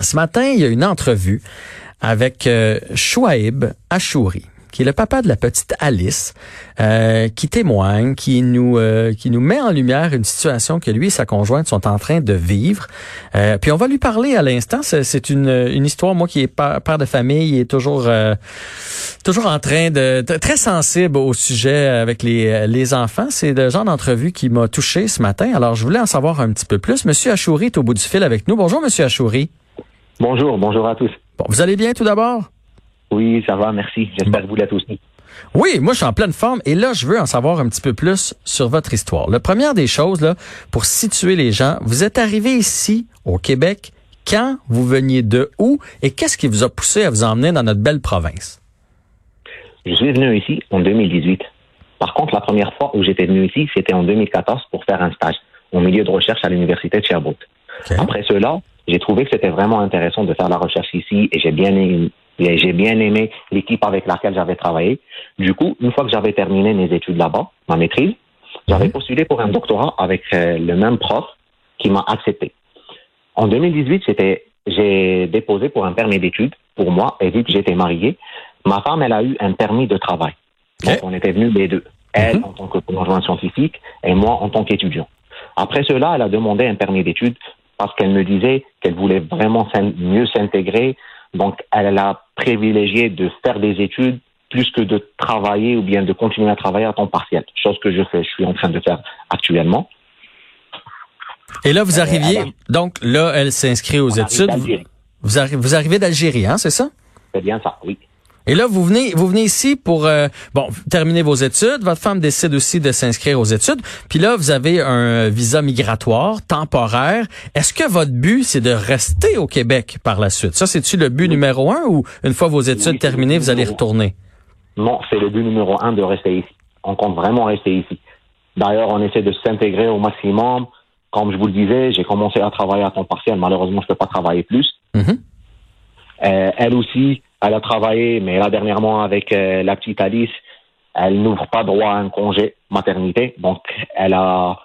Ce matin, il y a une entrevue avec euh, Chouaib Achouri qui est le papa de la petite Alice, euh, qui témoigne, qui nous euh, qui nous met en lumière une situation que lui et sa conjointe sont en train de vivre. Euh, puis on va lui parler à l'instant. C'est une, une histoire, moi qui est père, de famille, est toujours toujours en train de, très sensible au sujet avec les les enfants. C'est le genre d'entrevue qui m'a touché ce matin. Alors je voulais en savoir un petit peu plus. Monsieur Achouri est au bout du fil avec nous. Bonjour, Monsieur Achouri. Bonjour, bonjour à tous. Bon, vous allez bien tout d'abord? Oui, ça va, merci. J'espère que vous l'êtes aussi. Oui, moi je suis en pleine forme et là je veux en savoir un petit peu plus sur votre histoire. La première des choses là, pour situer les gens, vous êtes arrivé ici au Québec quand vous veniez de où et qu'est-ce qui vous a poussé à vous emmener dans notre belle province? Je suis venu ici en 2018. Par contre, la première fois où j'étais venu ici, c'était en 2014 pour faire un stage au milieu de recherche à l'université de Sherbrooke. Après cela, j'ai trouvé que c'était vraiment intéressant de faire la recherche ici et j'ai bien aimé, j'ai bien aimé l'équipe avec laquelle j'avais travaillé. Du coup, une fois que j'avais terminé mes études là-bas, ma maîtrise, j'avais mhm. postulé pour un doctorat avec euh, le même prof qui m'a accepté. En 2018, c'était, j'ai déposé pour un permis d'études pour moi et vu que j'étais marié, ma femme, elle a eu un permis de travail. Donc, on était venus les deux. Elle, mhm. en tant que conjoint scientifique, et moi, en tant qu'étudiant. Après cela, elle a demandé un permis d'études parce qu'elle me disait qu'elle voulait vraiment mieux s'intégrer. Donc, elle a privilégié de faire des études plus que de travailler ou bien de continuer à travailler à temps partiel, chose que je fais, je suis en train de faire actuellement. Et là, vous euh, arriviez, donc là, elle s'inscrit aux études. Vous, vous, arrivez d'Algérie, hein, c'est ça? C'est bien ça, oui. Et là, vous venez, vous venez ici pour euh, bon terminer vos études. Votre femme décide aussi de s'inscrire aux études. Puis là, vous avez un visa migratoire temporaire. Est-ce que votre but c'est de rester au Québec par la suite? Ça, c'est-tu le but numéro un ou une fois vos études terminées, vous allez retourner? Non, c'est le but numéro un de rester ici. On compte vraiment rester ici. D'ailleurs, on essaie de s'intégrer au maximum. Comme je vous le disais, j'ai commencé à travailler à temps partiel. Malheureusement, je peux pas travailler plus. Mm-hmm. euh, elle aussi, elle a travaillé, mais là, dernièrement, avec euh, la petite Alice, elle n'ouvre pas droit à un congé maternité. Donc, elle a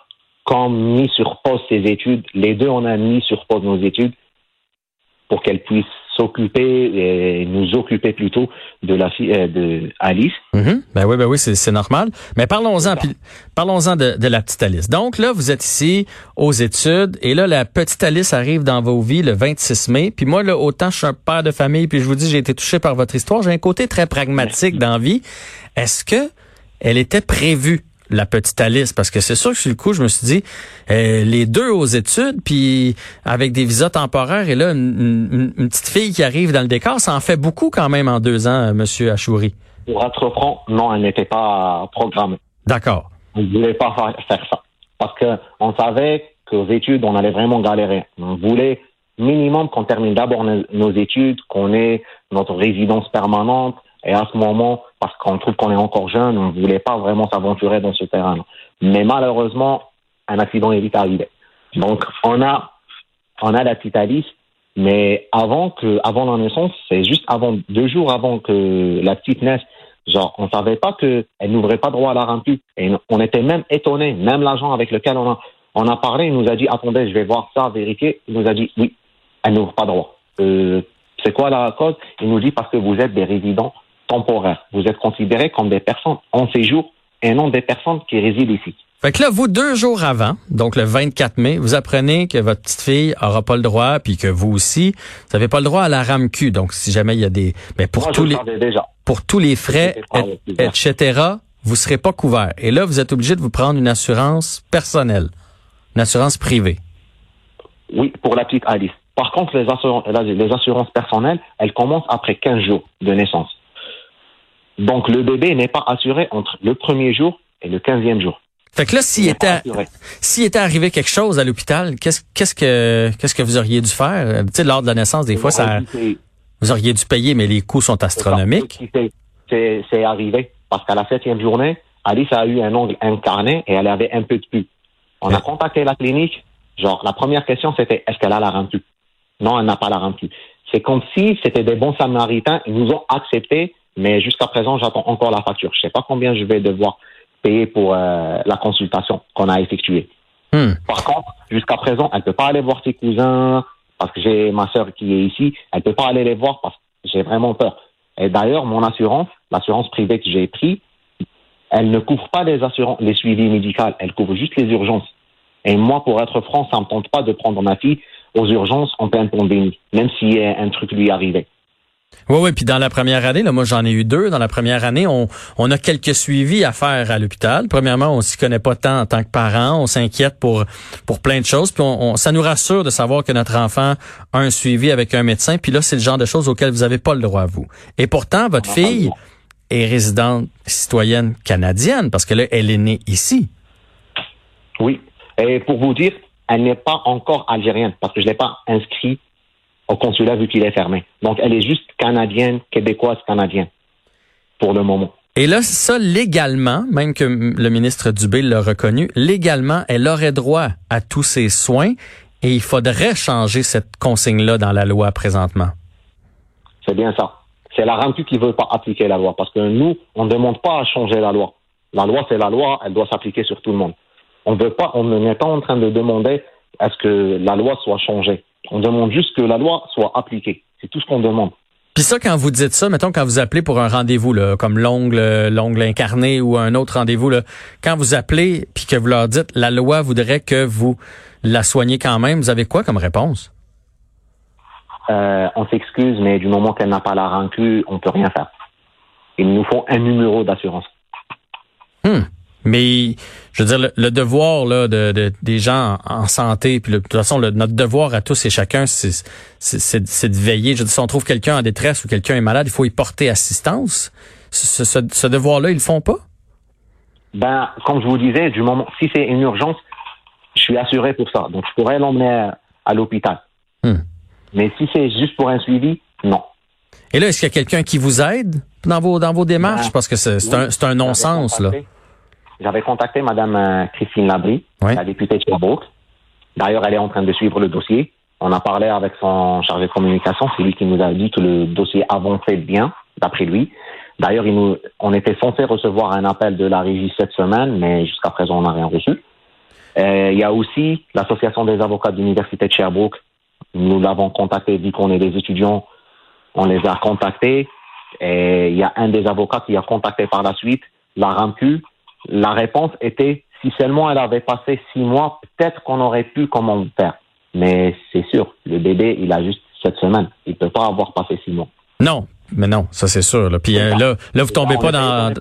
comme mis sur pause ses études. Les deux, on a mis sur pause nos études pour qu'elle puisse s'occuper et nous occuper plutôt de la fille euh, de Alice. Mm-hmm. Ben oui, ben oui, c'est normal. Mais parlons-en, parlons-en de, de, la petite Alice. Donc là, vous êtes ici aux études et là, la petite Alice arrive dans vos vies le 26 mai. Puis moi, là, autant je suis un père de famille, puis je vous dis, j'ai été touché par votre histoire. J'ai un côté très pragmatique dans la vie. Est-ce que elle était prévue? La petite Alice parce que c'est sûr que sur le coup je me suis dit euh, les deux aux études puis avec des visas temporaires et là une, petite fille qui arrive dans le décor ça en fait beaucoup quand même en deux ans euh, Monsieur Achouri. Pour être franc, non, elle n'était pas programmée. D'accord. On ne voulait pas faire ça parce que on savait qu'aux études on allait vraiment galérer. On voulait minimum qu'on termine d'abord nos études, qu'on ait notre résidence permanente et à ce moment, parce qu'on trouve qu'on est encore jeune, on ne voulait pas vraiment s'aventurer dans ce terrain. -là. Mais malheureusement, un accident est vite arrivé. Donc, on a, on a la petite Alice, mais avant que, avant la naissance, c'est juste avant, deux jours avant que la petite naisse, genre, on savait pas qu'elle n'ouvrait pas droit à la remplie. Et on était même étonnés, même l'agent avec lequel on a, on a parlé, il nous a dit, attendez, je vais voir ça, vérifier. Il nous a dit, oui, elle n'ouvre pas droit. Euh, c'est quoi la cause? Il nous dit parce que vous êtes des résidents temporaire. Vous êtes considérés comme des personnes en séjour et non des personnes qui résident ici. Fait que là, vous, deux jours avant, donc le 24 mai, vous apprenez que votre petite fille aura pas le droit, puis que vous aussi, vous n'avez pas le droit à la RAMQ. Donc, si jamais il y a des... Mais pour tous les... Pour tous les frais, etc., vous serez pas couvert. Et là, vous êtes obligé de vous prendre une assurance personnelle, une assurance privée. Oui, pour la petite Alice. Par contre, les assurances, les assurances personnelles, elles commencent après 15 jours de naissance. Donc le bébé n'est pas assuré entre le premier jour et le quinzième jour. Fait que là, s'il était, s'il était arrivé quelque chose à l'hôpital, qu'est-ce, qu'est-ce que, qu'est-ce que vous auriez dû faire? Euh, tu sais, lors de la naissance, des fois, ça, vous auriez dû payer, mais les coûts sont astronomiques. C'est, c'est arrivé. Parce qu'à la septième journée, Alice a eu un ongle incarné et elle avait un peu de pu. On a contacté la clinique. Genre, la première question, c'était est-ce qu'elle a la remplie? Non, elle n'a pas la remplie. C'est comme si c'était des bons samaritains. Ils nous ont accepté, mais jusqu'à présent, j'attends encore la facture. Je sais pas combien je vais devoir payer pour euh, la consultation qu'on a effectuée. Hmm. Par contre, jusqu'à présent, elle peut pas aller voir ses cousins parce que j'ai ma sœur qui est ici. Elle peut pas aller les voir parce que j'ai vraiment peur. Et d'ailleurs, mon assurance, l'assurance privée que j'ai prise, elle ne couvre pas les assurances, les suivis médicaux. Elle couvre juste les urgences. Et moi, pour être franc, ça me tente pas de prendre ma fille aux urgences en pleine pandémie, même si un truc lui arrivait. Oui, oui, puis dans la première année, là, moi j'en ai eu deux. Dans la première année, on, on a quelques suivis à faire à l'hôpital. Premièrement, on s'y connaît pas tant en tant que parent, on s'inquiète pour pour plein de choses. Puis on, ça nous rassure de savoir que notre enfant a un suivi avec un médecin. Puis là, c'est le genre de choses auxquelles vous avez pas le droit vous. Et pourtant, votre fille est résidente citoyenne canadienne parce que là, elle est née ici. Oui. Et pour vous dire, elle n'est pas encore algérienne parce que je l'ai pas inscrit au consulat vu qu'il est fermé. Donc, elle est juste canadienne, québécoise, canadienne, pour le moment. Et là, ça, légalement, même que le ministre Dubé l'a reconnu, légalement, elle aurait droit à tous ses soins et il faudrait changer cette consigne-là dans la loi présentement. C'est bien ça. C'est la RAMQ qui ne veut pas appliquer la loi parce que nous, on ne demande pas à changer la loi. La loi, c'est la loi, elle doit s'appliquer sur tout le monde. On veut pas, on n'est pas en train de demander à ce que la loi soit changée. On demande juste que la loi soit appliquée. C'est tout ce qu'on demande. Puis ça, quand vous dites ça, mettons quand vous appelez pour un rendez-vous, là, comme l'ongle, l'ongle incarné ou un autre rendez-vous, là, quand vous appelez puis que vous leur dites la loi voudrait que vous la soigniez quand même, vous avez quoi comme réponse? Euh, on s'excuse, mais du moment qu'elle n'a pas la rancue, on peut rien faire. Il nous faut un numéro d'assurance. Hmm. Mais je veux dire, le, devoir là, de, des gens en, santé, puis de toute façon, notre devoir à tous et chacun, c'est, de veiller. Je veux dire, si on trouve quelqu'un en détresse ou quelqu'un est malade, il faut y porter assistance. Ce, ce, devoir-là, ils le font pas? Ben, comme je vous disais, du moment, si c'est une urgence, je suis assuré pour ça. Donc, je pourrais l'emmener à, l'hôpital. Hmm. Mais si c'est juste pour un suivi, non. Et là, est-ce qu'il y a quelqu'un qui vous aide dans vos, dans vos démarches? Ben, Parce que c'est, un, c'est un non-sens, là. J'avais contacté Mme euh, Christine Labry, la députée de Sherbrooke. D'ailleurs, elle est en train de suivre le dossier. On a parlé avec son chargé de communication. C'est lui qui nous a dit que le dossier avançait bien, d'après lui. D'ailleurs, nous, on était censé recevoir un appel de la régie cette semaine, mais jusqu'à présent, on n'a rien reçu. Euh, il y a aussi l'association des avocats de l'université de Sherbrooke. Nous l'avons contacté, vu qu'on est des étudiants, on les a contactés. Et il y a un des avocats qui a contacté par la suite la RAMQ la réponse était si seulement elle avait passé six mois, peut-être qu'on aurait pu comment faire. Mais c'est sûr, le bébé, il a juste sept semaines. Il peut pas avoir passé six mois. Non, mais non, ça c'est sûr. Là. Puis euh, là, là, vous tombez pas dans,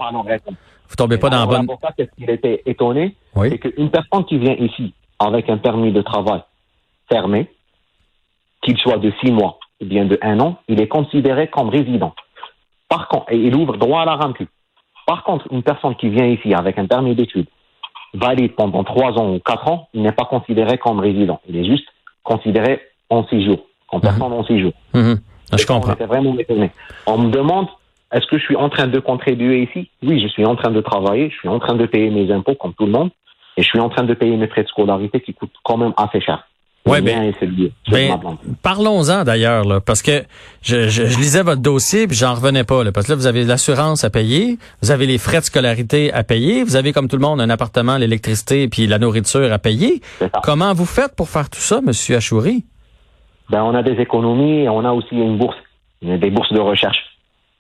vous tombez pas dans la bonne. ce qu'il était étonné, c'est qu'une personne qui vient ici avec un permis de travail fermé, qu'il soit de six mois ou bien de un an, il est considéré comme résident. Par contre, et il ouvre droit à la RAMQ. Par contre, une personne qui vient ici avec un permis d'études valide pendant trois ans ou quatre ans, il n'est pas considéré comme résident. Il est juste considéré en séjour, comme mhm. personne en séjour. Mhm. Je comprends. On vraiment étonné. On me demande est-ce que je suis en train de contribuer ici? Oui, je suis en train de travailler, je suis en train de payer mes impôts comme tout le monde, et je suis en train de payer mes frais de scolarité qui coûtent quand même assez cher. Ouais, ben, ben parlons-en d'ailleurs, là, parce que je, je, lisais votre dossier puis j'en revenais pas, là, parce que là, vous avez l'assurance à payer, vous avez les frais de scolarité à payer, vous avez comme tout le monde un appartement, l'électricité puis la nourriture à payer. Comment vous faites pour faire tout ça, Monsieur Achouri? Ben, on a des économies et on a aussi une bourse, des bourses de recherche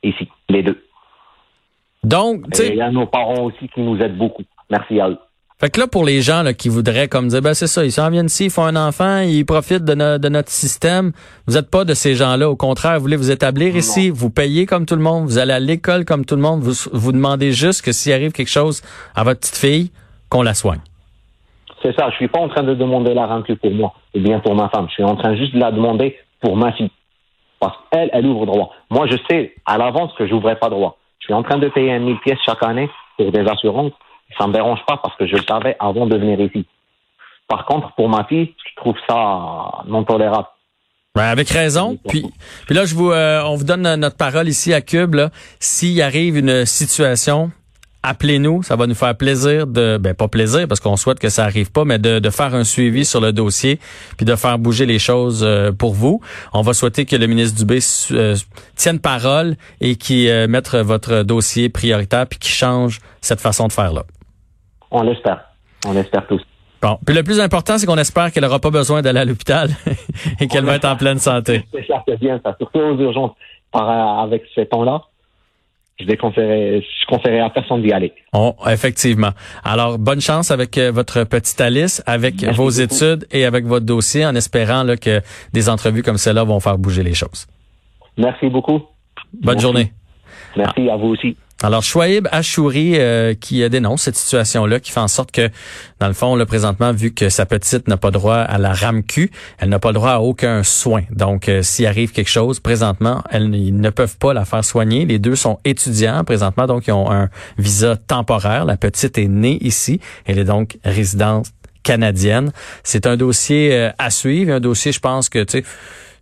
ici, les deux. Donc, il y a nos parents aussi qui nous aident beaucoup. Merci à eux. Fait que là, pour les gens là, qui voudraient comme dire, ben c'est ça, ils s'en viennent ici, ils font un enfant, ils profitent de, de notre système. Vous n'êtes pas de ces gens-là. Au contraire, vous voulez vous établir ici, vous payez comme tout le monde, vous allez à l'école comme tout le monde. Vous, vous demandez juste que s'il arrive quelque chose à votre petite fille, qu'on la soigne. C'est ça. Je suis pas en train de demander la rancune pour moi ou bien pour ma femme. Je suis en train juste de la demander pour ma fille. Parce qu'elle, elle ouvre droit. Moi, je sais à l'avance que j'ouvrais pas droit. Je suis en train de payer un mille pièces chaque année pour des assurances Ça me dérange pas parce que je le savais avant de venir ici. Par contre, pour ma fille, je trouve ça non tolérable. Ouais, avec raison. Puis, puis là, je vous, euh, on vous donne notre parole ici à Cube. S'il arrive une situation appelez-nous, ça va nous faire plaisir de, ben pas plaisir parce qu'on souhaite que ça arrive pas, mais de, de, faire un suivi sur le dossier puis de faire bouger les choses euh, pour vous. On va souhaiter que le ministre Dubé euh, tienne parole et qui euh, mette votre dossier prioritaire puis qui change cette façon de faire là. On l'espère, on l'espère tous. Bon, puis le plus important, c'est qu'on espère qu'elle n'aura pas besoin d'aller à l'hôpital et qu'elle va être en pleine santé. C'est bien ça, surtout aux urgences. avec ce temps-là, je déconseillerais, je conseillerais à personne d'y aller. Oh, effectivement. Alors, bonne chance avec euh, votre petite Alice, avec vos études et avec votre dossier, en espérant là, que des entrevues comme celle-là vont faire bouger les choses. Merci beaucoup. Bonne journée. Merci à vous aussi. Alors, Chouaib Achouri euh, qui dénonce cette situation-là, qui fait en sorte que, dans le fond, là, présentement, vu que sa petite n'a pas droit à la RAMQ, elle n'a pas droit à aucun soin. Donc, euh, s'il arrive quelque chose, présentement, elles, ils ne peuvent pas la faire soigner. Les deux sont étudiants présentement, donc ils ont un visa temporaire. La petite est née ici. Elle est donc résidente canadienne. C'est un dossier euh, à suivre, un dossier, je pense que, tu sais,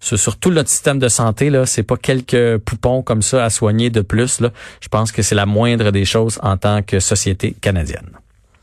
sur tout notre système de santé là, c'est pas quelques poupons comme ça à soigner de plus là. Je pense que c'est la moindre des choses en tant que société canadienne.